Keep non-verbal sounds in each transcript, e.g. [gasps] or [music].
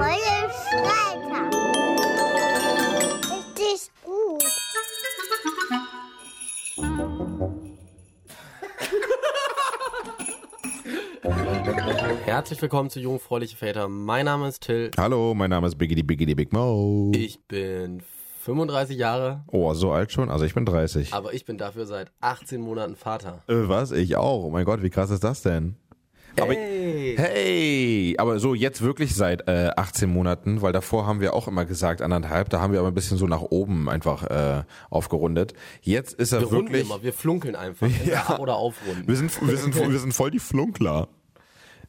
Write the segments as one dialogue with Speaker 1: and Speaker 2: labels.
Speaker 1: Freie Streiter. Richtig gut. [laughs]
Speaker 2: Herzlich willkommen zu Jungfräuliche Väter. Mein Name ist Till.
Speaker 3: Hallo, mein Name ist Biggity Biggity Big Mo.
Speaker 2: Ich bin 35 Jahre,
Speaker 3: Oh, so alt schon? Also ich bin 30.
Speaker 2: aber ich bin dafür seit 18 Monaten Vater.
Speaker 3: Äh, was? Ich auch. Oh mein Gott, wie krass ist das denn? Aber
Speaker 2: Hey!
Speaker 3: hey, aber so jetzt wirklich seit äh, 18 Monaten, weil davor haben wir auch immer gesagt anderthalb, da haben wir aber ein bisschen so nach oben einfach äh, aufgerundet. Jetzt ist er
Speaker 2: Wir runden
Speaker 3: wirklich
Speaker 2: immer, wir flunkeln einfach. [laughs] entweder ab oder aufrunden.
Speaker 3: Wir sind, wir sind, wir sind voll die Flunkler.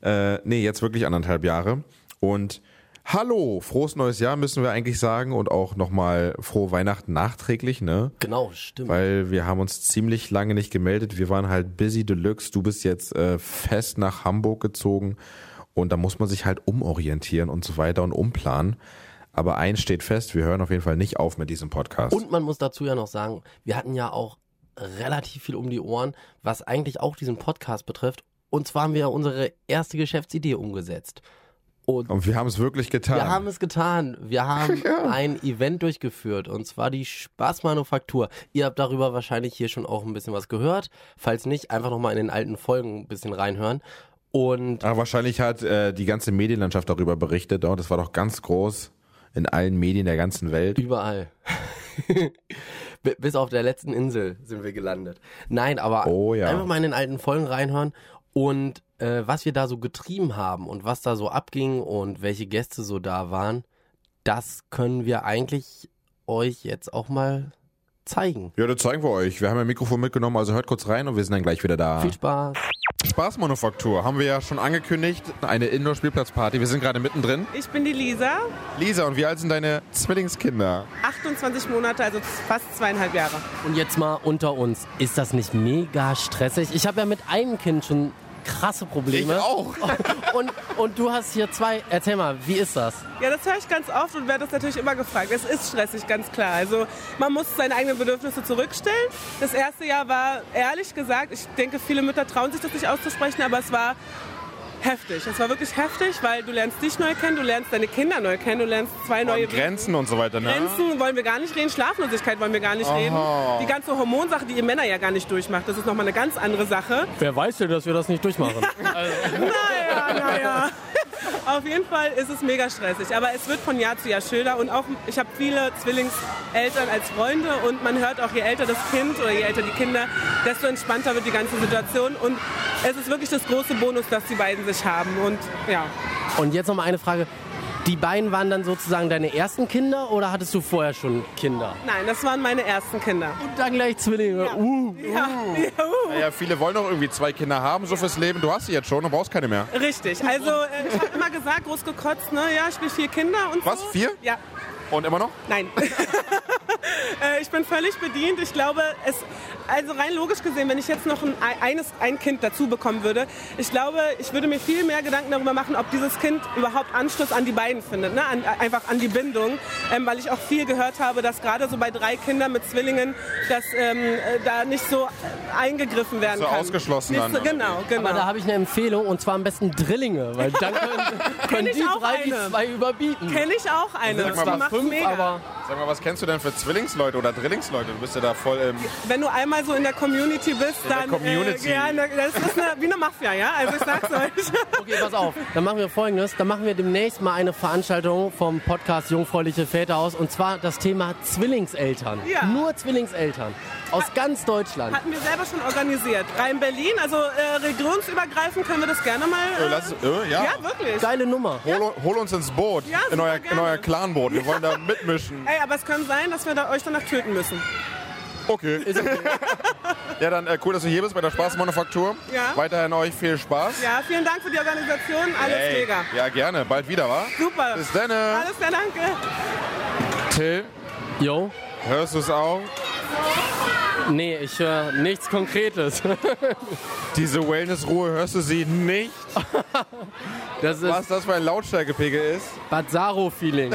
Speaker 3: Äh, nee, jetzt wirklich anderthalb Jahre. Und hallo, frohes neues Jahr müssen wir eigentlich sagen und auch nochmal frohe Weihnachten nachträglich, ne?
Speaker 2: Genau, stimmt.
Speaker 3: Weil wir haben uns ziemlich lange nicht gemeldet. Wir waren halt busy deluxe. Du bist jetzt äh, fest nach Hamburg gezogen und da muss man sich halt umorientieren und so weiter und umplanen. Aber eins steht fest, wir hören auf jeden Fall nicht auf mit diesem Podcast.
Speaker 2: Und man muss dazu ja noch sagen, wir hatten ja auch relativ viel um die Ohren, was eigentlich auch diesen Podcast betrifft. Und zwar haben wir unsere erste Geschäftsidee umgesetzt. Und
Speaker 3: Und wir haben es wirklich getan.
Speaker 2: Wir haben es getan. Wir haben [laughs] ein Event durchgeführt und zwar die Spaßmanufaktur. Ihr habt darüber wahrscheinlich hier schon auch ein bisschen was gehört. Falls nicht, einfach nochmal in den alten Folgen ein bisschen reinhören. Und
Speaker 3: Ah, wahrscheinlich hat äh, die ganze Medienlandschaft darüber berichtet. Oh, das war doch ganz groß in allen Medien der ganzen Welt.
Speaker 2: überall. [laughs] Bis auf der letzten Insel sind wir gelandet. Nein, aber
Speaker 3: Oh ja.
Speaker 2: einfach mal in den alten Folgen reinhören und äh, was wir da so getrieben haben und was da so abging und welche Gäste so da waren, das können wir eigentlich euch jetzt auch mal zeigen.
Speaker 3: Ja, das zeigen wir euch. Wir haben ein Mikrofon mitgenommen, also hört kurz rein und wir sind dann gleich wieder da.
Speaker 2: Viel Spaß.
Speaker 3: Spaßmanufaktur haben wir ja schon angekündigt. Eine Indoor-Spielplatzparty. Wir sind gerade mittendrin.
Speaker 4: Ich bin die Lisa,
Speaker 3: Lisa, und wie alt sind deine Zwillingskinder?
Speaker 4: 28 Monate, also fast zweieinhalb Jahre.
Speaker 2: Und jetzt mal unter uns. Ist das nicht mega stressig? Ich habe ja mit einem Kind schon krasse Probleme.
Speaker 3: auch. [laughs]
Speaker 2: Und, und du hast hier zwei. Erzähl mal, wie ist das?
Speaker 4: Ja, das höre ich ganz oft und werde das natürlich immer gefragt. Es ist stressig, ganz klar. Also man muss seine eigenen Bedürfnisse zurückstellen. Das erste Jahr war, ehrlich gesagt, ich denke, viele Mütter trauen sich das nicht auszusprechen, aber es war heftig. Es war wirklich heftig, weil du lernst dich neu kennen, du lernst deine Kinder neu kennen, du lernst zwei neue
Speaker 3: Und Grenzen und so weiter, ne?
Speaker 4: Grenzen wollen wir gar nicht reden, Schlaflosigkeit wollen wir gar nicht reden. Die ganze Hormonsache, die ihr Männer ja gar nicht durchmacht, das ist nochmal eine ganz andere Sache.
Speaker 2: Wer weiß denn, dass wir das nicht durchmachen? [laughs]
Speaker 4: Naja, naja. Auf jeden Fall ist es mega stressig, aber es wird von Jahr zu Jahr schöner und auch ich habe viele Zwillingseltern als Freunde und man hört auch, je älter das Kind oder je älter die Kinder, desto entspannter wird die ganze Situation und es ist wirklich das große Bonus, dass die beiden sich haben und ja.
Speaker 2: Und jetzt noch mal eine Frage. Die beiden waren dann sozusagen deine ersten Kinder oder hattest du vorher schon Kinder?
Speaker 4: Nein, das waren meine ersten Kinder.
Speaker 2: Und dann gleich Zwillinge. Uh.
Speaker 4: Ja, juhu.
Speaker 3: Ja, viele wollen doch irgendwie zwei Kinder haben, so fürs Leben. Du hast sie jetzt schon und brauchst keine mehr.
Speaker 4: Richtig. Also äh, ich habe immer gesagt, groß gekotzt, ne? Ja, ich will vier Kinder und
Speaker 3: Was,
Speaker 4: so.
Speaker 3: vier?
Speaker 4: Ja.
Speaker 3: Und immer noch?
Speaker 4: Nein. [laughs] Äh, ich bin völlig bedient. Ich glaube, es, also rein logisch gesehen, wenn ich jetzt noch ein, eines, ein Kind dazu bekommen würde, ich glaube, ich würde mir viel mehr Gedanken darüber machen, ob dieses Kind überhaupt Anschluss an die beiden findet, ne? an, einfach an die Bindung, ähm, weil ich auch viel gehört habe, dass gerade so bei drei Kindern mit Zwillingen, dass ähm, äh, da nicht so eingegriffen werden
Speaker 3: So
Speaker 4: kann.
Speaker 3: ausgeschlossen
Speaker 4: Nicht so, genau, genau.
Speaker 2: Aber da habe ich eine Empfehlung und zwar am besten Drillinge, weil dann [laughs] können, können
Speaker 4: ich
Speaker 2: die
Speaker 4: auch
Speaker 2: drei die
Speaker 4: eine.
Speaker 2: zwei überbieten.
Speaker 4: Kenne ich auch eine.
Speaker 3: Sag mal,
Speaker 4: die
Speaker 3: was
Speaker 2: 准
Speaker 4: 备
Speaker 2: 吗？
Speaker 3: Sag mal, was kennst du denn für Zwillingsleute oder Drillingsleute? Du bist ja da voll im...
Speaker 4: Wenn du einmal so in der Community bist,
Speaker 3: der
Speaker 4: dann
Speaker 3: Community.
Speaker 4: Äh, ja, in der- das ist eine, wie eine Mafia, ja. Also ich sag's euch. [laughs]
Speaker 2: Okay, pass auf. Dann machen wir folgendes. Dann machen wir demnächst mal eine Veranstaltung vom Podcast Jungfräuliche Väter aus. Und zwar das Thema Zwillingseltern.
Speaker 4: Ja.
Speaker 2: Nur Zwillingseltern. Aus ganz Deutschland.
Speaker 4: Hatten wir selber schon organisiert. Rein Berlin, also äh, regionsübergreifend können wir das gerne mal.
Speaker 3: Äh,
Speaker 4: Äh,
Speaker 3: lass, äh, ja.
Speaker 4: ja, wirklich.
Speaker 2: Geile Nummer.
Speaker 3: Hol, hol uns ins Boot.
Speaker 4: Ja,
Speaker 3: in, euer, in euer Clanboot. Wir wollen da mitmischen. [laughs]
Speaker 4: Ey, aber es kann sein, dass wir da euch danach töten müssen.
Speaker 3: Okay. ja, dann äh, cool, dass du hier bist bei der Spaßmanufaktur.
Speaker 4: Ja.
Speaker 3: Weiterhin euch viel Spaß.
Speaker 4: Ja, vielen Dank für die Organisation. Alles
Speaker 3: Ey,
Speaker 4: mega.
Speaker 3: Ja, gerne. Bald wieder, wa?
Speaker 4: Super.
Speaker 3: Bis dann.
Speaker 4: Alles klar, danke.
Speaker 3: Till,
Speaker 2: Yo.
Speaker 3: hörst du es auch?
Speaker 2: Nee, ich höre nichts Konkretes. [laughs]
Speaker 3: Diese Wellness-Ruhe, hörst du sie nicht? [laughs]
Speaker 2: Das
Speaker 3: Was das für ein Lautstärkepegel ist?
Speaker 2: Bazaro-Feeling.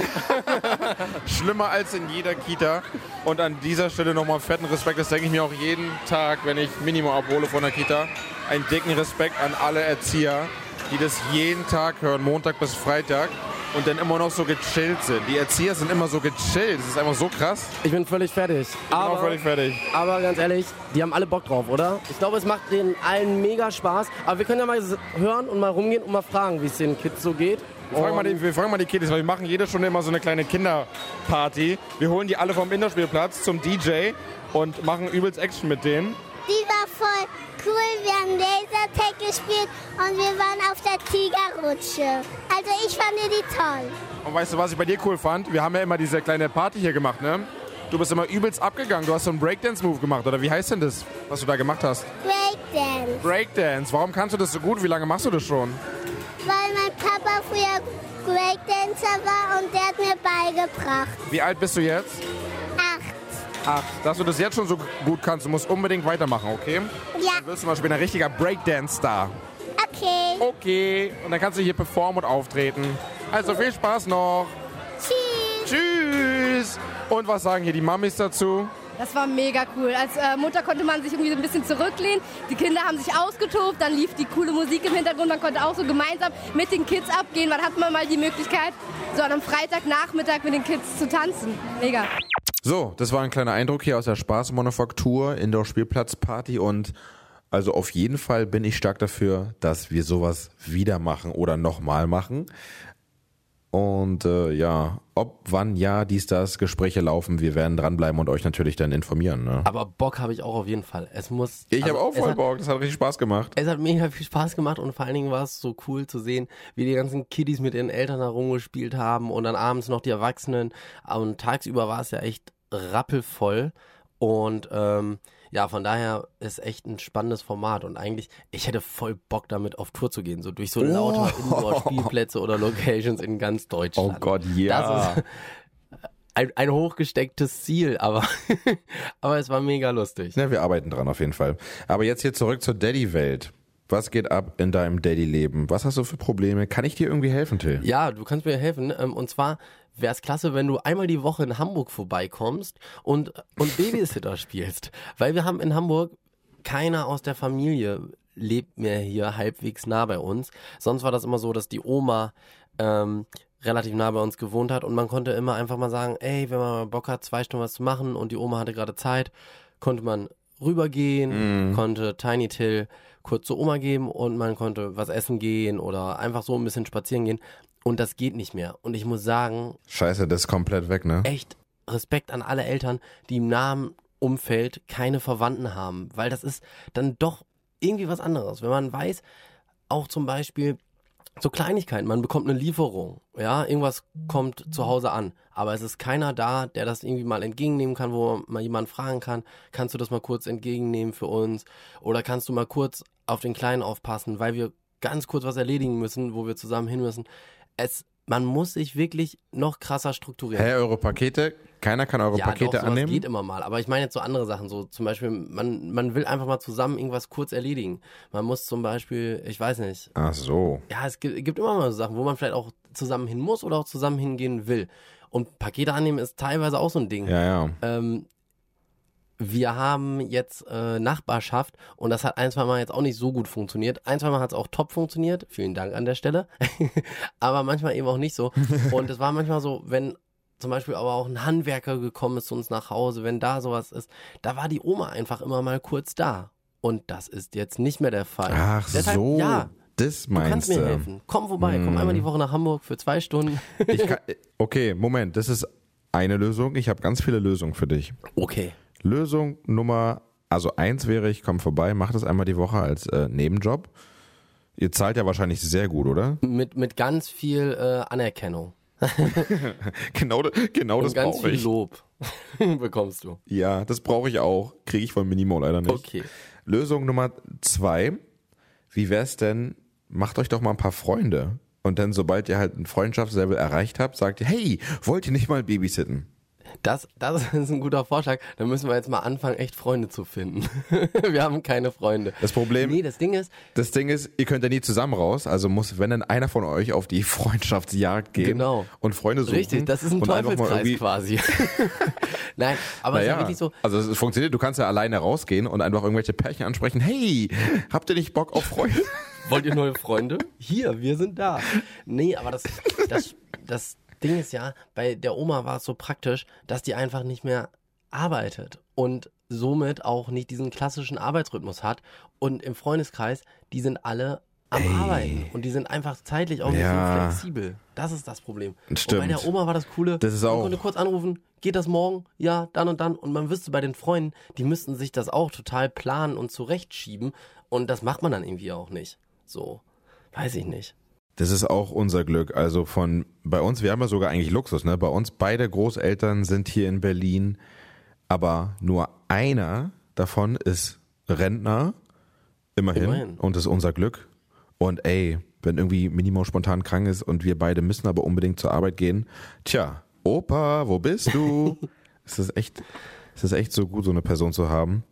Speaker 2: [laughs]
Speaker 3: Schlimmer als in jeder Kita. Und an dieser Stelle nochmal fetten Respekt. Das denke ich mir auch jeden Tag, wenn ich Minimo abhole von der Kita. Einen dicken Respekt an alle Erzieher, die das jeden Tag hören, Montag bis Freitag. Und dann immer noch so gechillt sind. Die Erzieher sind immer so gechillt. Das ist einfach so krass.
Speaker 2: Ich bin völlig fertig.
Speaker 3: Ich bin auch
Speaker 2: Aber,
Speaker 3: völlig fertig.
Speaker 2: aber ganz ehrlich, die haben alle Bock drauf, oder? Ich glaube, es macht denen allen mega Spaß. Aber wir können ja mal hören und mal rumgehen und mal fragen, wie es den Kids so geht.
Speaker 3: Wir fragen, mal die, wir fragen mal die Kiddies, weil wir machen jede Stunde immer so eine kleine Kinderparty. Wir holen die alle vom Indoorspielplatz zum DJ und machen übelst Action mit denen.
Speaker 1: Die war voll cool. Wir haben Lasertag gespielt und wir waren auf der Tigerrutsche. Also ich fand die toll.
Speaker 3: Und weißt du, was ich bei dir cool fand? Wir haben ja immer diese kleine Party hier gemacht, ne? Du bist immer übelst abgegangen. Du hast so einen Breakdance-Move gemacht, oder wie heißt denn das, was du da gemacht hast?
Speaker 1: Breakdance.
Speaker 3: Breakdance. Warum kannst du das so gut? Wie lange machst du das schon?
Speaker 1: Weil mein Papa früher Breakdancer war und der hat mir beigebracht.
Speaker 3: Wie alt bist du jetzt?
Speaker 1: Acht.
Speaker 3: Dass du das jetzt schon so gut kannst, du musst unbedingt weitermachen, okay?
Speaker 1: Ja,
Speaker 3: Dann wirst du mal später ein richtiger Breakdance-Star.
Speaker 1: okay.
Speaker 3: Okay. Und dann kannst du hier performen und auftreten. Also viel Spaß noch.
Speaker 1: Tschüss.
Speaker 3: Tschüss. Und was sagen hier die Mamis dazu?
Speaker 5: Das war mega cool. Als äh, Mutter konnte man sich irgendwie so ein bisschen zurücklehnen. Die Kinder haben sich ausgetobt, dann lief die coole Musik im Hintergrund. Man konnte auch so gemeinsam mit den Kids abgehen. Wann hat man mal die Möglichkeit, so an einem Freitagnachmittag mit den Kids zu tanzen? Mega.
Speaker 3: So, das war ein kleiner Eindruck hier aus der Spaßmanufaktur, Indoor-Spielplatzparty und also auf jeden Fall bin ich stark dafür, dass wir sowas wieder machen oder nochmal machen. Und äh, ja, ob, wann, ja, dies, das, Gespräche laufen, wir werden dranbleiben und euch natürlich dann informieren. Ne?
Speaker 2: Aber Bock habe ich auch auf jeden Fall. Es muss.
Speaker 3: Ich
Speaker 2: also,
Speaker 3: habe auch voll
Speaker 2: hat-
Speaker 3: Bock, das hat richtig Spaß gemacht.
Speaker 2: Es hat mega viel Spaß gemacht und vor allen Dingen war es so cool zu sehen, wie die ganzen Kiddies mit ihren Eltern herumgespielt haben und dann abends noch die Erwachsenen. Und tagsüber war es ja echt rappelvoll. Und ähm, ja, von daher ist echt ein spannendes Format. Und eigentlich, ich hätte voll Bock damit auf Tour zu gehen, so durch so lauter Indoor-Spielplätze oder Locations in ganz Deutschland.
Speaker 3: Oh Gott, ja.
Speaker 2: Das ist [laughs] ein, ein hochgestecktes Ziel, aber, [laughs] aber es war mega lustig.
Speaker 3: Ja, wir arbeiten dran auf jeden Fall. Aber jetzt hier zurück zur Daddy-Welt. Was geht ab in deinem Daddy-Leben? Was hast du für Probleme? Kann ich dir irgendwie helfen, Till?
Speaker 2: Ja, du kannst mir helfen. ähm, Und zwar wäre es klasse, wenn du einmal die Woche in Hamburg vorbeikommst und, und Babysitter [laughs] spielst. Weil wir haben in Hamburg keiner aus der Familie lebt mehr hier halbwegs nah bei uns. Sonst war das immer so, dass die Oma ähm, relativ nah bei uns gewohnt hat und man konnte immer einfach mal sagen, ey, wenn man mal Bock hat, zwei Stunden was zu machen und die Oma hatte gerade Zeit, konnte man rübergehen, konnte Tiny Till kurz zur Oma geben und man konnte was essen gehen oder einfach so ein bisschen spazieren gehen. Und das geht nicht mehr. Und ich muss sagen,
Speaker 3: Scheiße, das ist komplett weg, ne?
Speaker 2: echt Respekt an alle Eltern, die im nahen Umfeld keine Verwandten haben, weil das ist dann doch irgendwie was anderes. Wenn man weiß, auch zum Beispiel so Kleinigkeiten, man bekommt eine Lieferung, ja, irgendwas kommt zu Hause an, aber es ist keiner da, der das irgendwie mal entgegennehmen kann, wo man jemanden fragen kann, kannst du das mal kurz entgegennehmen für uns oder kannst du mal kurz auf den Kleinen aufpassen, weil wir ganz kurz was erledigen müssen, wo wir zusammen hin müssen. Es, man muss sich wirklich noch krasser strukturieren.
Speaker 3: Hä, eure Pakete? Keiner kann eure
Speaker 2: Ja,
Speaker 3: Pakete
Speaker 2: doch,
Speaker 3: annehmen?
Speaker 2: geht immer mal. Aber ich meine jetzt so andere Sachen. So zum Beispiel, man, man will einfach mal zusammen irgendwas kurz erledigen. Man muss zum Beispiel, ich weiß nicht,
Speaker 3: Ach so.
Speaker 2: ja, es gibt, gibt immer mal so Sachen, wo man vielleicht auch zusammen hin muss oder auch zusammen hingehen will. Und Pakete annehmen ist teilweise auch so ein Ding.
Speaker 3: Ja, ja.
Speaker 2: Ähm, wir haben jetzt äh, Nachbarschaft und das hat ein, zwei Mal jetzt auch nicht so gut funktioniert. Ein, zwei Mal hat es auch top funktioniert. Vielen Dank an der Stelle. [laughs] aber manchmal eben auch nicht so. Und es war manchmal so, wenn zum Beispiel aber auch ein Handwerker gekommen ist zu uns nach Hause, wenn da sowas ist, da war die Oma einfach immer mal kurz da. Und das ist jetzt nicht mehr der Fall.
Speaker 3: Ach
Speaker 2: Deshalb,
Speaker 3: so.
Speaker 2: Ja,
Speaker 3: Das
Speaker 2: du kannst
Speaker 3: meinst
Speaker 2: mir helfen. Komm vorbei, komm einmal die Woche nach Hamburg für zwei Stunden.
Speaker 3: Ich kann, okay, Moment. Das ist eine Lösung. Ich habe ganz viele Lösungen für dich.
Speaker 2: Okay.
Speaker 3: Lösung Nummer, also eins wäre, ich komme vorbei, mach das einmal die Woche als äh, Nebenjob. Ihr zahlt ja wahrscheinlich sehr gut, oder?
Speaker 2: Mit, mit ganz viel äh, Anerkennung. [laughs]
Speaker 3: Genau, genau das
Speaker 2: ganz
Speaker 3: brauche
Speaker 2: viel
Speaker 3: ich.
Speaker 2: Lob [laughs] bekommst du.
Speaker 3: Ja, das brauche ich auch. Kriege ich von Minimo leider nicht.
Speaker 2: Okay.
Speaker 3: Lösung Nummer zwei. Wie wär's denn, macht euch doch mal ein paar Freunde. Und dann, sobald ihr halt ein Freundschaftslevel erreicht habt, sagt ihr, hey, wollt ihr nicht mal babysitten?
Speaker 2: Das, das [laughs] ist ein guter Vorschlag. Dann müssen wir jetzt mal anfangen, echt Freunde zu finden. [laughs] wir haben keine Freunde.
Speaker 3: Das Problem,
Speaker 2: Nee, das Ding ist,
Speaker 3: das Ding ist, ihr könnt ja nie zusammen raus, also muss, wenn dann einer von euch auf die [laughs] Freundschaftsjagd gehen
Speaker 2: Genau.
Speaker 3: und Freunde suchen.
Speaker 2: richtig, das ist ein Teufelskreis quasi. Nein, aber es ist ja
Speaker 3: Naja,
Speaker 2: wirklich so,
Speaker 3: also es funktioniert, du kannst ja alleine rausgehen und einfach irgendwelche Pärchen ansprechen, hey, habt ihr nicht Bock auf Freunde?
Speaker 2: Wollt ihr neue Freunde? Hier, wir sind da. Nee, aber das, das, das Ding ist ja, bei der Oma war es so praktisch, dass die einfach nicht mehr arbeitet und somit auch nicht diesen klassischen Arbeitsrhythmus hat. Und im Freundeskreis, die sind alle am
Speaker 3: Ey.
Speaker 2: Arbeiten und die sind einfach zeitlich auch ein
Speaker 3: Ja.
Speaker 2: bisschen flexibel. Das ist das Problem. Und
Speaker 3: Stimmt.
Speaker 2: bei der Oma war das Coole,
Speaker 3: Das ist
Speaker 2: man
Speaker 3: auch-
Speaker 2: konnte kurz anrufen, geht das morgen? Ja, dann und dann. Und man wüsste bei den Freunden, die müssten sich das auch total planen und zurechtschieben. Und das macht man dann irgendwie auch nicht. So, weiß ich nicht.
Speaker 3: Das ist auch unser Glück. Also von bei uns, wir haben ja sogar eigentlich Luxus, ne? Bei uns beide Großeltern sind hier in Berlin, aber nur einer davon ist Rentner, immerhin,
Speaker 2: Immerhin.
Speaker 3: und das ist unser Glück. Und ey, wenn irgendwie Minimo spontan krank ist und wir beide müssen aber unbedingt zur Arbeit gehen, tja, Opa, wo bist du? [laughs] es ist echt, es ist echt so gut, so eine Person zu haben.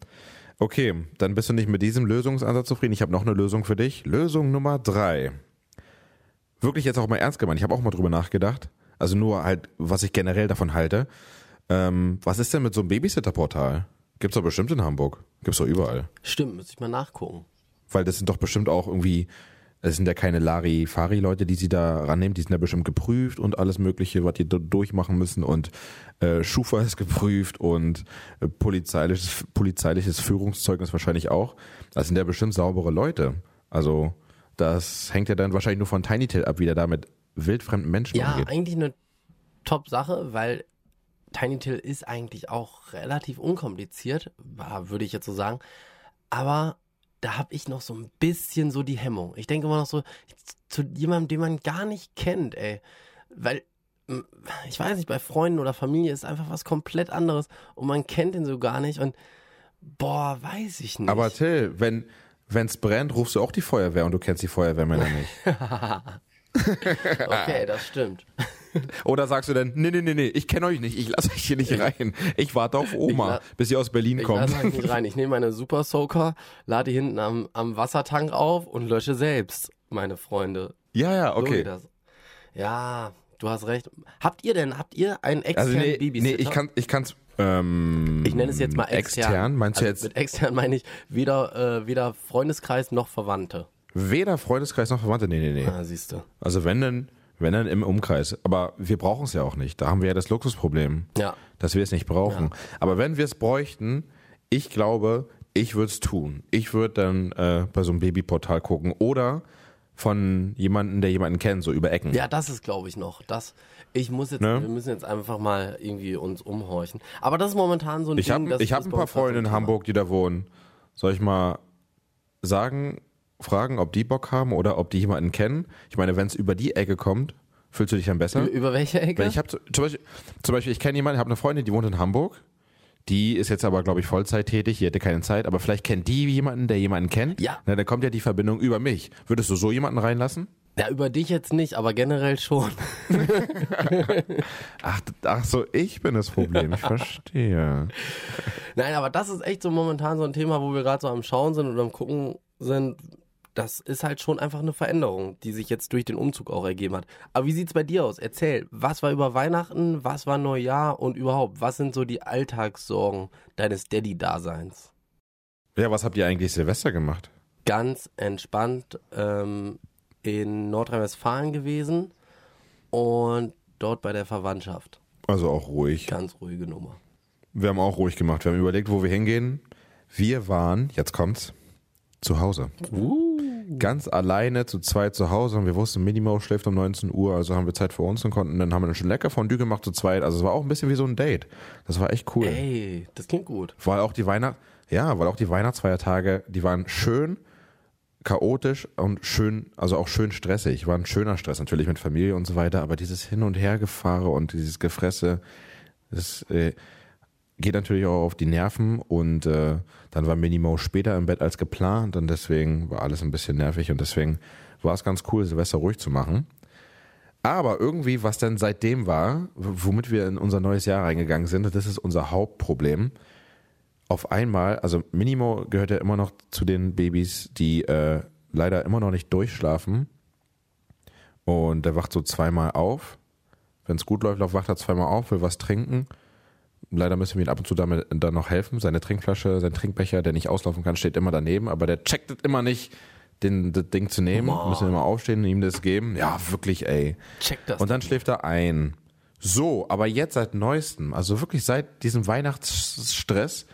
Speaker 3: Okay, dann bist du nicht mit diesem Lösungsansatz zufrieden. Ich habe noch eine Lösung für dich. Lösung Nummer drei wirklich jetzt auch mal ernst gemeint. Ich habe auch mal drüber nachgedacht. Also nur halt, was ich generell davon halte. Ähm, was ist denn mit so einem Babysitter-Portal? Gibt's doch bestimmt in Hamburg. Gibt's doch überall.
Speaker 2: Stimmt, müsste ich mal nachgucken.
Speaker 3: Weil das sind doch bestimmt auch irgendwie, es sind ja keine Lari-Fari-Leute, die sie da rannehmen. Die sind ja bestimmt geprüft und alles Mögliche, was die da durchmachen müssen. Und äh, Schufa ist geprüft und äh, polizeiliches, polizeiliches Führungszeugnis wahrscheinlich auch. Das sind ja bestimmt saubere Leute. Also das hängt ja dann wahrscheinlich nur von Tiny Tail ab, wie der da mit wildfremden Menschen
Speaker 2: Ja,
Speaker 3: umgeht.
Speaker 2: eigentlich eine Top-Sache, weil Tiny Till ist eigentlich auch relativ unkompliziert, würde ich jetzt so sagen. Aber da habe ich noch so ein bisschen so die Hemmung. Ich denke immer noch so zu jemandem, den man gar nicht kennt, ey. Weil, ich weiß nicht, bei Freunden oder Familie ist einfach was komplett anderes und man kennt ihn so gar nicht und boah, weiß ich nicht.
Speaker 3: Aber Till, wenn wenn's brennt, rufst du auch die Feuerwehr und du kennst die Feuerwehrmänner nicht. [laughs] [laughs]
Speaker 2: okay, das stimmt.
Speaker 3: Oder sagst du dann, nee, nee, nee, nee, ich kenne euch nicht, ich lasse euch hier nicht rein. Ich warte auf Oma, bis sie aus Berlin
Speaker 2: Ich
Speaker 3: kommt.
Speaker 2: lasse euch nicht rein. Ich nehme meine Super Soaker, lade die hinten am, am Wassertank auf und lösche selbst, meine Freunde.
Speaker 3: Ja, ja,
Speaker 2: So
Speaker 3: okay.
Speaker 2: das. Ja, du hast recht. Habt ihr denn, habt ihr einen
Speaker 3: Also
Speaker 2: externen
Speaker 3: nee,
Speaker 2: Babysitter?
Speaker 3: nee, ich kann ich kann's ähm,
Speaker 2: Ich nenne es jetzt mal extern.
Speaker 3: extern. Meinst du
Speaker 2: also
Speaker 3: jetzt
Speaker 2: Mit extern meine ich weder, äh, weder Freundeskreis noch Verwandte.
Speaker 3: weder Freundeskreis noch Verwandte? Nee, nee, nee.
Speaker 2: Ah, siehst du.
Speaker 3: Also wenn dann, wenn dann im Umkreis. Aber wir brauchen es ja auch nicht. Da haben wir ja das Luxusproblem,
Speaker 2: Ja.
Speaker 3: dass wir es nicht brauchen. Aber wenn wir es bräuchten, ich glaube, ich würde es tun. Ich würde dann äh, bei so einem Babyportal gucken oder von jemandem, der jemanden kennt, so über Ecken.
Speaker 2: Ja, das ist, glaube ich, noch. Das, ich muss jetzt,
Speaker 3: Ne?
Speaker 2: wir müssen jetzt einfach mal irgendwie uns umhorchen. Aber das ist momentan so ein
Speaker 3: Ich
Speaker 2: Ding.
Speaker 3: habe
Speaker 2: das
Speaker 3: ich hab
Speaker 2: ist
Speaker 3: ein paar Freunde in. Hamburg, die da wohnen. Soll ich mal sagen, fragen, ob die Bock haben oder ob die jemanden kennen? Ich meine, wenn es über die Ecke kommt, fühlst du dich dann besser?
Speaker 2: Über, welche Ecke?
Speaker 3: Weil ich habe zum Beispiel, zum Beispiel, ich kenne jemanden, ich habe eine Freundin, die wohnt in Hamburg. Die ist jetzt aber, glaube ich, Vollzeit tätig, die hätte keine Zeit, aber vielleicht kennt die jemanden, der jemanden kennt.
Speaker 2: Ja.
Speaker 3: Na, dann kommt ja die Verbindung über mich. Würdest du so jemanden reinlassen?
Speaker 2: Ja, über dich jetzt nicht, aber generell schon. [laughs]
Speaker 3: Ach, ach so, ich bin das Problem, ich verstehe. [laughs]
Speaker 2: Nein, aber das ist echt so momentan so ein Thema, wo wir gerade so am Schauen sind und am Gucken sind. Das ist halt schon einfach eine Veränderung, die sich jetzt durch den Umzug auch ergeben hat. Aber wie sieht's bei dir aus? Erzähl, was war über Weihnachten, was war Neujahr und überhaupt, was sind so die Alltagssorgen deines Daddy-Daseins?
Speaker 3: Ja, was habt ihr eigentlich Silvester gemacht?
Speaker 2: Ganz entspannt ähm, in Nordrhein-Westfalen gewesen und dort bei der Verwandtschaft.
Speaker 3: Also auch ruhig.
Speaker 2: Ganz ruhige Nummer.
Speaker 3: Wir haben auch ruhig gemacht. Wir haben überlegt, wo wir hingehen. Wir waren, jetzt kommt's, zu Hause. Ganz alleine zu zweit zu Hause und wir wussten, Minimo schläft um 19 Uhr, also haben wir Zeit für uns und konnten, dann haben wir dann schon lecker Fondue gemacht zu zweit. Also es war auch ein bisschen wie so ein Date. Das war echt cool.
Speaker 2: Ey, das klingt gut.
Speaker 3: Weil auch die Weihnacht, ja, weil auch die Weihnachtsfeiertage, die waren schön chaotisch und schön, also auch schön stressig. War ein schöner Stress natürlich mit Familie und so weiter, aber dieses Hin- und Hergefahre und dieses Gefresse, das äh, geht natürlich auch auf die Nerven und äh, dann war Minimo später im Bett als geplant und deswegen war alles ein bisschen nervig und deswegen war es ganz cool, Silvester ruhig zu machen. Aber irgendwie, was dann seitdem war, womit wir in unser neues Jahr reingegangen sind, das ist unser Hauptproblem. Auf einmal, also Minimo gehört ja immer noch zu den Babys, die äh, leider immer noch nicht durchschlafen. Und der wacht so zweimal auf. Wenn es gut läuft, wacht er zweimal auf, will was trinken. Leider müssen wir ihm ab und zu damit dann noch helfen. Seine Trinkflasche, sein Trinkbecher, der nicht auslaufen kann, steht immer daneben, aber der checkt es immer nicht. den, das Ding zu nehmen,
Speaker 2: Boah.
Speaker 3: müssen wir immer aufstehen und ihm das geben. Ja, wirklich, ey.
Speaker 2: Check das.
Speaker 3: Und dann schläft er ein. So, aber jetzt seit neuestem, also wirklich seit diesem Weihnachtsstress,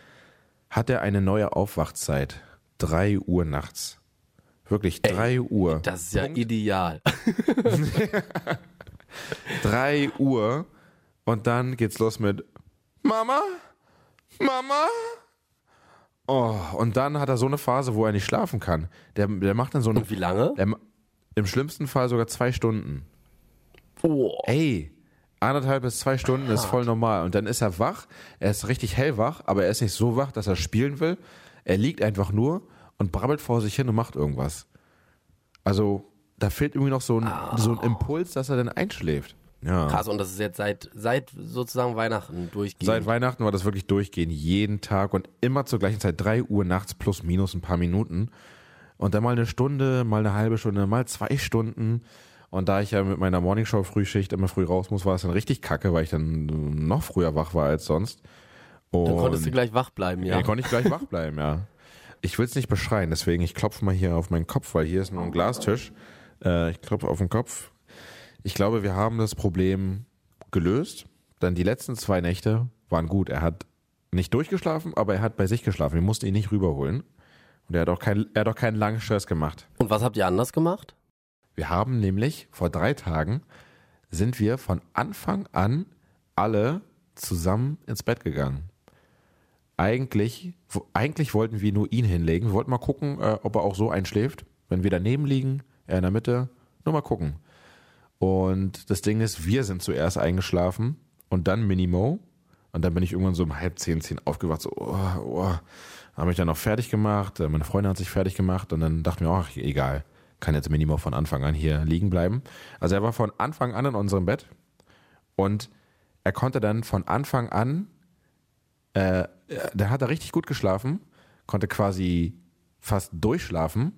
Speaker 3: hat er eine neue Aufwachzeit. Drei Uhr nachts. Wirklich, drei Uhr.
Speaker 2: das ist ja
Speaker 3: Punkt.
Speaker 2: ideal. [laughs]
Speaker 3: Drei Uhr und dann geht's los mit Mama, Mama. Oh, und dann hat er so eine Phase, wo er nicht schlafen kann. Der, der macht dann so eine.
Speaker 2: Und wie lange?
Speaker 3: Der, Im schlimmsten Fall sogar zwei Stunden.
Speaker 2: Oh.
Speaker 3: Ey, anderthalb bis zwei Stunden ist voll normal. Und dann ist er wach. Er ist richtig hellwach, aber er ist nicht so wach, dass er spielen will. Er liegt einfach nur und brabbelt vor sich hin und macht irgendwas. Also, da fehlt irgendwie noch so ein, so ein Impuls, dass er dann einschläft. Ja.
Speaker 2: Krass, und das ist jetzt seit, seit sozusagen Weihnachten durchgehend.
Speaker 3: Seit Weihnachten war das wirklich durchgehend, jeden Tag und immer zur gleichen Zeit, drei Uhr nachts plus minus ein paar Minuten. Und dann mal eine Stunde, mal eine halbe Stunde, mal zwei Stunden. Und da ich ja mit meiner Morningshow-Frühschicht immer früh raus muss, war es dann richtig kacke, weil ich dann noch früher wach war als sonst. Und
Speaker 2: Dann konntest du gleich wach bleiben, ja.
Speaker 3: ja. konnte ich gleich wach bleiben, ja. Ich will es nicht beschreien, deswegen ich klopfe mal hier auf meinen Kopf, weil hier ist nur ein Glastisch. Äh, ich klopfe auf den Kopf. Ich glaube, wir haben das Problem gelöst, denn die letzten zwei Nächte waren gut. Er hat nicht durchgeschlafen, aber er hat bei sich geschlafen. Wir mussten ihn nicht rüberholen. Und er hat auch, kein, er hat auch keinen langen Stress gemacht.
Speaker 2: Und was habt ihr anders gemacht?
Speaker 3: Wir haben nämlich vor drei Tagen sind wir von Anfang an alle zusammen ins Bett gegangen. Eigentlich, eigentlich wollten wir nur ihn hinlegen. Wir wollten mal gucken, äh, ob er auch so einschläft. Wenn wir daneben liegen, er in der Mitte, nur mal gucken. Und das Ding ist, wir sind zuerst eingeschlafen und dann Minimo. Und dann bin ich irgendwann so um halb zehn, zehn aufgewacht, so, oh, oh. Habe mich dann noch fertig gemacht, äh, meine Freundin hat sich fertig gemacht und dann dachte mir, ach, egal, kann jetzt Minimo von Anfang an hier liegen bleiben. Also er war von Anfang an in unserem Bett und er konnte dann von Anfang an, äh, da hat er richtig gut geschlafen, konnte quasi fast durchschlafen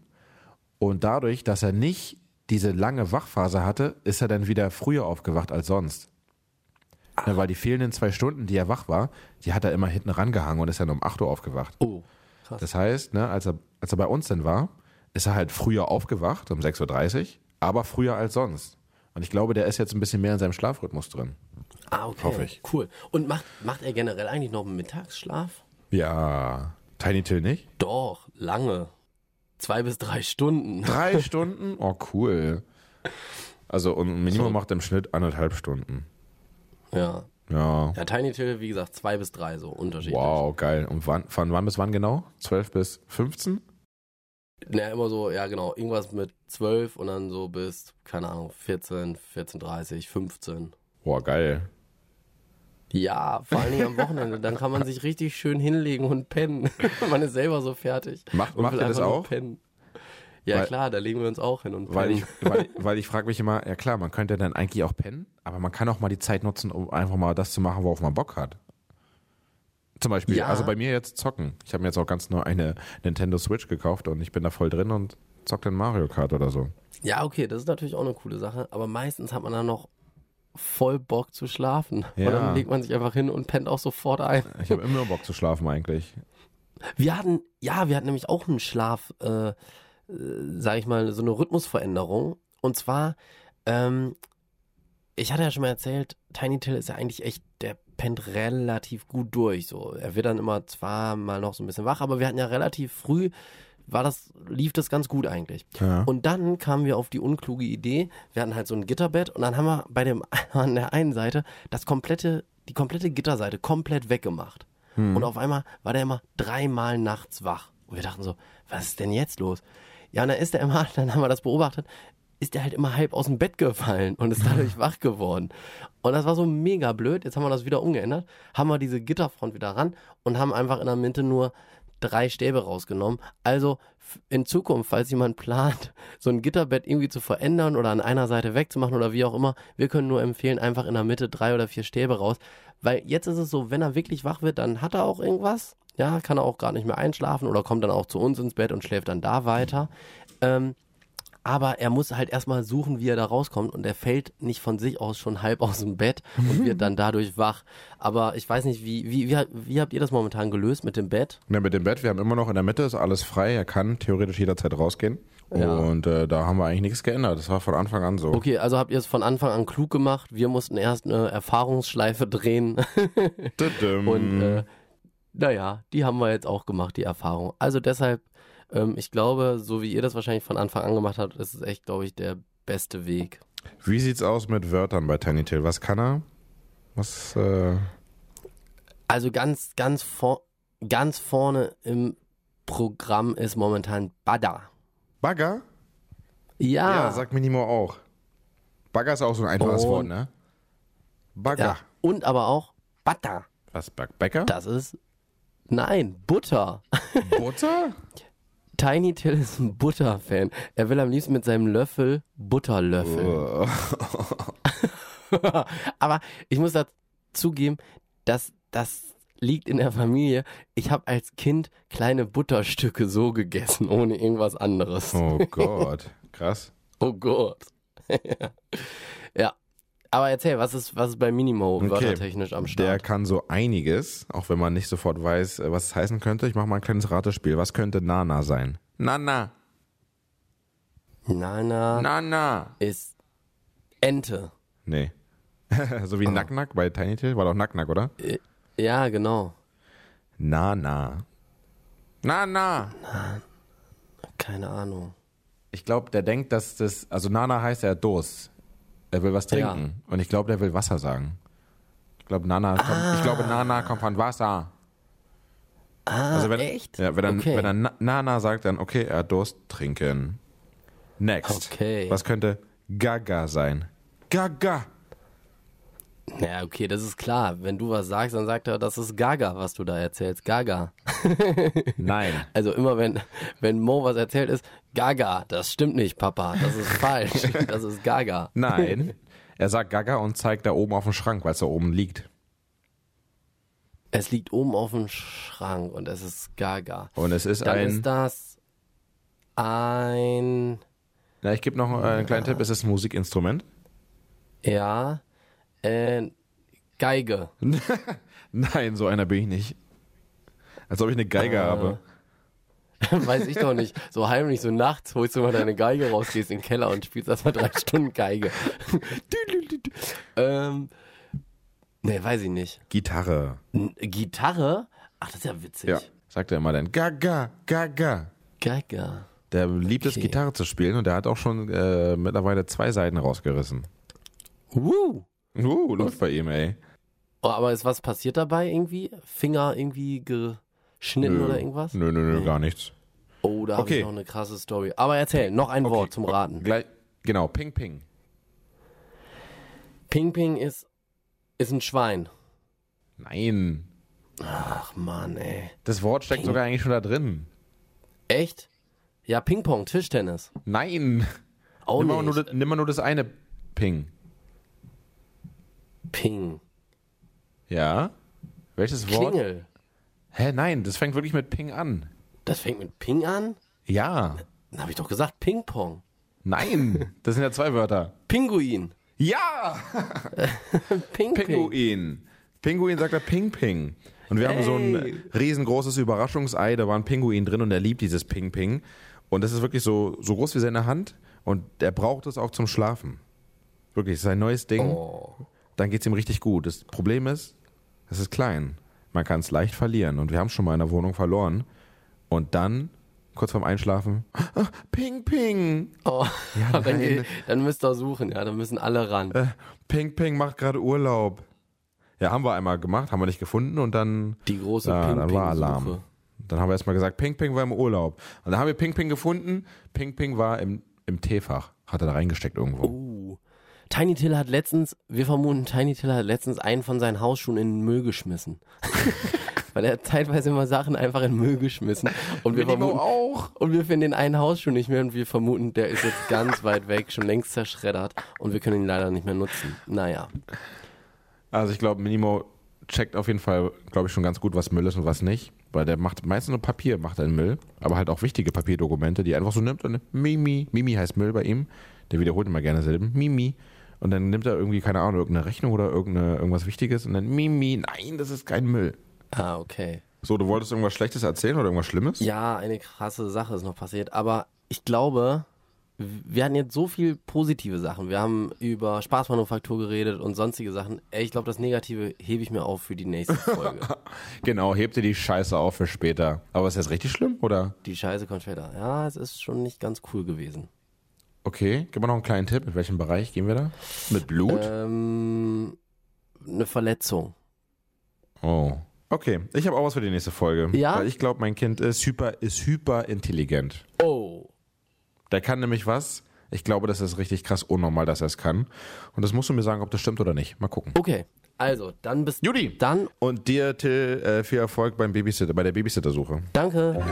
Speaker 3: und dadurch, dass er nicht diese lange Wachphase hatte, ist er dann wieder früher aufgewacht als sonst. Ja, weil die fehlenden zwei Stunden, die er wach war, die hat er immer hinten rangehangen und ist dann um 8 Uhr aufgewacht.
Speaker 2: Oh, krass.
Speaker 3: Das heißt, ne, als, er, als er bei uns dann war, ist er halt früher aufgewacht, um 6.30 Uhr, aber früher als sonst. Und ich glaube, der ist jetzt ein bisschen mehr in seinem Schlafrhythmus drin.
Speaker 2: ah, okay.
Speaker 3: hoffe ich.
Speaker 2: Cool. Und macht, macht er generell eigentlich noch einen Mittagsschlaf?
Speaker 3: Ja, Tiny Till nicht?
Speaker 2: Doch, lange. Zwei bis drei Stunden.
Speaker 3: Drei [laughs] Stunden? Oh, cool. Also, und Minimum
Speaker 2: So.
Speaker 3: macht im Schnitt anderthalb Stunden.
Speaker 2: Ja.
Speaker 3: Ja.
Speaker 2: Ja, Tiny Till, wie gesagt, zwei bis drei, so unterschiedlich.
Speaker 3: Wow, geil. Und wann, von wann bis wann genau? 12 bis 15?
Speaker 2: Ja, immer so, ja genau, irgendwas mit zwölf und dann so bis, keine Ahnung, 14, 14.30, 15.
Speaker 3: Boah, geil.
Speaker 2: Ja, vor allen Dingen am Wochenende, dann kann man sich richtig schön hinlegen und pennen. [laughs] man ist selber so fertig.
Speaker 3: Macht- macht ihr das auch?
Speaker 2: Pennen. Ja
Speaker 3: Weil-
Speaker 2: klar, da legen wir uns auch hin und pennen.
Speaker 3: Weil ich, weil, weil ich frage mich immer, ja klar, man könnte dann eigentlich auch pennen, aber man kann auch mal die Zeit nutzen, um einfach mal das zu machen, worauf man Bock hat. Zum Beispiel,
Speaker 2: Ja.
Speaker 3: also bei mir jetzt zocken. Ich habe mir jetzt auch ganz neu eine Nintendo Switch gekauft und ich bin da voll drin und zock dann Mario Kart oder so.
Speaker 2: Ja, okay, das ist natürlich auch eine coole Sache, aber meistens hat man dann noch voll Bock zu schlafen.
Speaker 3: Ja. [laughs]
Speaker 2: Und dann legt man sich einfach hin und pennt auch sofort ein.
Speaker 3: Ich habe immer Bock zu schlafen eigentlich.
Speaker 2: Wir hatten, ja, wir hatten nämlich auch einen Schlaf, äh, äh, sag ich mal, so eine Rhythmusveränderung. Und zwar, ähm, ich hatte ja schon mal erzählt, Tiny Till ist ja eigentlich echt, der pennt relativ gut durch. So, er wird dann immer zwar mal noch so ein bisschen wach, aber wir hatten ja relativ früh, war das, lief das ganz gut eigentlich.
Speaker 3: Ja.
Speaker 2: Und dann kamen wir auf die unkluge Idee, wir hatten halt so ein Gitterbett und dann haben wir bei dem, [laughs] an der einen Seite das komplette, die komplette Gitterseite komplett weggemacht. Und auf einmal war der immer dreimal nachts wach. Und wir dachten so, was ist denn jetzt los? Ja, und dann ist er immer, [laughs] dann haben wir das beobachtet, ist er halt immer halb aus dem Bett gefallen und ist dadurch [laughs] wach geworden. Und das war so mega blöd. Jetzt haben wir das wieder umgeändert, haben wir diese Gitterfront wieder ran und haben einfach in der Mitte nur drei Stäbe rausgenommen. Also in Zukunft, falls jemand plant, so ein Gitterbett irgendwie zu verändern oder an einer Seite wegzumachen oder wie auch immer, wir können nur empfehlen, einfach in der Mitte drei oder vier Stäbe raus. Weil jetzt ist es so, wenn er wirklich wach wird, dann hat er auch irgendwas. Ja, kann er auch gar nicht mehr einschlafen oder kommt dann auch zu uns ins Bett und schläft dann da weiter. Ähm, aber er muss halt erstmal suchen, wie er da rauskommt und er fällt nicht von sich aus schon halb aus dem Bett und wird dann dadurch wach. Aber ich weiß nicht, wie, wie, wie, wie habt ihr das momentan gelöst mit dem Bett?
Speaker 3: Ja, mit dem Bett, wir haben immer noch in der Mitte, ist alles frei, er kann theoretisch jederzeit rausgehen.
Speaker 2: Ja.
Speaker 3: Und äh, da haben wir eigentlich nichts geändert. Das war von Anfang an so.
Speaker 2: Okay, also habt ihr es von Anfang an klug gemacht. Wir mussten erst eine Erfahrungsschleife drehen. [laughs] Und äh, naja, die haben wir jetzt auch gemacht, die Erfahrung. Also deshalb, ähm, ich glaube, so wie ihr das wahrscheinlich von Anfang an gemacht habt, ist es echt, glaube ich, der beste Weg.
Speaker 3: Wie sieht's aus mit Wörtern bei Tiny Tail? Was kann er? Was, äh,
Speaker 2: Also ganz, ganz, vor, ganz vorne im Programm ist momentan Bada.
Speaker 3: Bagger?
Speaker 2: Ja,
Speaker 3: Ja, sagt Minimo auch. Bagger ist auch so ein einfaches
Speaker 2: Und-
Speaker 3: Wort, ne? Bagger.
Speaker 2: ja. Und aber auch Butter.
Speaker 3: Was, Bäcker?
Speaker 2: Das ist, nein, Butter. [laughs]
Speaker 3: Butter?
Speaker 2: Tiny Till ist ein Butter-Fan. Er will am liebsten mit seinem Löffel Butter löffeln. [laughs] Aber ich muss dazugeben, dass das liegt in der Familie. Ich habe als Kind kleine Butterstücke so gegessen, ohne irgendwas anderes.
Speaker 3: oh [laughs] Gott. Krass.
Speaker 2: Oh Gott. [laughs] ja. Aber erzähl, was ist, was ist bei Minimo
Speaker 3: Okay.
Speaker 2: wörtertechnisch am
Speaker 3: Der
Speaker 2: Start?
Speaker 3: kann so einiges, auch wenn man nicht sofort weiß, äh, was es heißen könnte. Ich mache mal ein kleines Ratespiel. Was könnte Nana sein? Nana.
Speaker 2: Nana
Speaker 3: Nana.
Speaker 2: ist Ente.
Speaker 3: Nee. [laughs] so wie Nack-Nack bei Tiny Tail. War doch Nack-Nack, oder?
Speaker 2: Ja, genau.
Speaker 3: Nana. Nana.
Speaker 2: Keine Ahnung.
Speaker 3: Ich glaube, der denkt, dass das, also Nana heißt er hat Durst. Er will was trinken. Und ich glaube, der will Wasser sagen. Ich glaube, Nana kommt, ich glaube, Nana kommt von Wasser.
Speaker 2: Ah,
Speaker 3: Also wenn,
Speaker 2: echt?
Speaker 3: Ja, wenn, er,
Speaker 2: okay.
Speaker 3: wenn Na- Nana sagt, dann okay, er hat Durst trinken. Next.
Speaker 2: Okay.
Speaker 3: Was könnte Gaga sein? Gaga.
Speaker 2: Ja, okay, das ist klar. Wenn du was sagst, dann sagt er, das ist Gaga, was du da erzählst. Gaga. [laughs]
Speaker 3: Nein.
Speaker 2: Also immer wenn, wenn Mo was erzählt ist, Gaga, das stimmt nicht, Papa. Das ist falsch. [laughs] Das ist Gaga.
Speaker 3: Nein. [laughs] Er sagt Gaga und zeigt da oben auf den Schrank, weil es da oben liegt.
Speaker 2: Es liegt oben auf dem Schrank und es ist Gaga.
Speaker 3: Und es ist
Speaker 2: Dann
Speaker 3: ein.
Speaker 2: ist das ein,
Speaker 3: na, ich gebe noch einen kleinen Tipp. Es ist ein Musikinstrument.
Speaker 2: ja, äh, Geige. [laughs]
Speaker 3: Nein, so einer bin ich nicht. Als ob ich eine Geige
Speaker 2: Ah.
Speaker 3: habe. [laughs]
Speaker 2: Weiß ich doch nicht. So heimlich, so nachts holst du mal deine Geige raus, gehst in den Keller und spielst erstmal drei [laughs] Stunden Geige. ähm, ne, weiß ich nicht.
Speaker 3: Gitarre.
Speaker 2: N Gitarre? Ach, das ist ja witzig.
Speaker 3: Ja. Sagt er immer dann. Gaga, Gaga.
Speaker 2: Geige.
Speaker 3: Der liebt es,
Speaker 2: Okay.
Speaker 3: Gitarre zu spielen und der hat auch schon äh, mittlerweile zwei Seiten rausgerissen.
Speaker 2: Uh.
Speaker 3: Uh, läuft bei ihm, ey.
Speaker 2: Oh, aber ist was passiert dabei irgendwie? Finger irgendwie geschnitten oder irgendwas?
Speaker 3: Nö, nö, nö, gar nichts.
Speaker 2: Oh, da habe
Speaker 3: Okay.
Speaker 2: ich noch eine krasse Story. Aber erzähl, noch ein
Speaker 3: Okay,
Speaker 2: Wort zum
Speaker 3: oh,
Speaker 2: Raten.
Speaker 3: Gleich, genau, Ping Ping.
Speaker 2: Ping Ping ist, ist ein Schwein.
Speaker 3: Nein.
Speaker 2: Ach Mann, ey.
Speaker 3: Das Wort steckt sogar eigentlich schon da drin.
Speaker 2: Echt? Ja, Ping-Pong, Tischtennis.
Speaker 3: Nein.
Speaker 2: Oh,
Speaker 3: nimm, mal
Speaker 2: nee.
Speaker 3: nur, nimm mal nur das eine Ping.
Speaker 2: Ping.
Speaker 3: Ja? Welches Wort?
Speaker 2: Klingel.
Speaker 3: Hä, nein, das fängt wirklich mit Ping an.
Speaker 2: Das fängt mit Ping an?
Speaker 3: Ja.
Speaker 2: Dann habe ich doch gesagt Ping-Pong.
Speaker 3: Nein, das sind ja zwei Wörter.
Speaker 2: Pinguin.
Speaker 3: Ja! [laughs]
Speaker 2: Ping, Ping.
Speaker 3: Pinguin. Pinguin sagt er Ping Ping. Und wir haben so ein riesengroßes Überraschungsei, da war ein Pinguin drin und er liebt dieses Ping Ping. Und das ist wirklich so, so groß wie seine Hand und er braucht es auch zum Schlafen. Wirklich, es ist ein neues Ding.
Speaker 2: Oh.
Speaker 3: Dann geht es ihm richtig gut. Das Problem ist, es ist klein. Man kann es leicht verlieren und wir haben schon mal in der Wohnung verloren. Und dann, kurz vorm Einschlafen, ah, [gasps] Ping Ping.
Speaker 2: Oh.
Speaker 3: Ja, [laughs]
Speaker 2: dann, geht- dann müsst ihr suchen, ja, dann müssen alle ran.
Speaker 3: Äh, Ping Ping macht gerade Urlaub. Ja, haben wir einmal gemacht, haben wir nicht gefunden und dann
Speaker 2: Die große
Speaker 3: Ja,
Speaker 2: Ping
Speaker 3: dann
Speaker 2: Ping
Speaker 3: war Alarm.
Speaker 2: Suche.
Speaker 3: Dann haben wir erstmal gesagt, Ping Ping war im Urlaub. Und dann haben wir Ping Ping gefunden. Ping Ping war im, im Teefach. Hat er da reingesteckt irgendwo.
Speaker 2: Uh. Tiny Till hat letztens, wir vermuten, Tiny Till hat letztens einen von seinen Hausschuhen in den Müll geschmissen. [laughs] Weil er hat zeitweise immer Sachen einfach in den Müll geschmissen. Und wir,
Speaker 3: Minimo
Speaker 2: vermuten,
Speaker 3: auch.
Speaker 2: und wir finden den einen Hausschuh nicht mehr und wir vermuten, der ist jetzt ganz [laughs] weit weg, schon längst zerschreddert und wir können ihn leider nicht mehr nutzen. Naja.
Speaker 3: Also ich glaube, Minimo checkt auf jeden Fall, glaube ich, schon ganz gut, was Müll ist und was nicht. Weil der macht meistens nur Papier, macht er in Müll. Aber halt auch wichtige Papierdokumente, die er einfach so nimmt und Mimi, Mimi heißt Müll bei ihm. Der wiederholt immer gerne Silben. Mimi. Und dann nimmt er irgendwie, keine Ahnung, irgendeine Rechnung oder irgendeine, irgendwas Wichtiges und dann Mimi, nein, das ist kein Müll.
Speaker 2: Ah, okay.
Speaker 3: So, du wolltest irgendwas Schlechtes erzählen oder irgendwas Schlimmes?
Speaker 2: Ja, eine krasse Sache ist noch passiert, aber ich glaube, wir hatten jetzt so viel positive Sachen. Wir haben über Spaßmanufaktur geredet und sonstige Sachen. Ey, ich glaube, das Negative hebe ich mir auf für die nächste Folge. [laughs]
Speaker 3: Genau, hebt dir die Scheiße auf für später. Aber ist das richtig schlimm, oder?
Speaker 2: die Scheiße kommt später. Ja, es ist schon nicht ganz cool gewesen.
Speaker 3: Okay, gib mal noch einen kleinen Tipp. In welchem Bereich gehen wir da? Mit Blut?
Speaker 2: Ähm, eine Verletzung.
Speaker 3: Oh. Okay, ich habe auch was für die nächste Folge.
Speaker 2: Ja?
Speaker 3: Weil ich glaube, mein Kind ist hyper, ist hyper intelligent.
Speaker 2: Oh.
Speaker 3: Der kann nämlich was. Ich glaube, das ist richtig krass unnormal, dass er es kann. Und das musst du mir sagen, ob das stimmt oder nicht. Mal gucken.
Speaker 2: Okay. Also, dann bis
Speaker 3: Judy.
Speaker 2: Dann,
Speaker 3: Und dir, Till, äh, viel Erfolg beim Babysitter, bei der Babysittersuche.
Speaker 2: danke.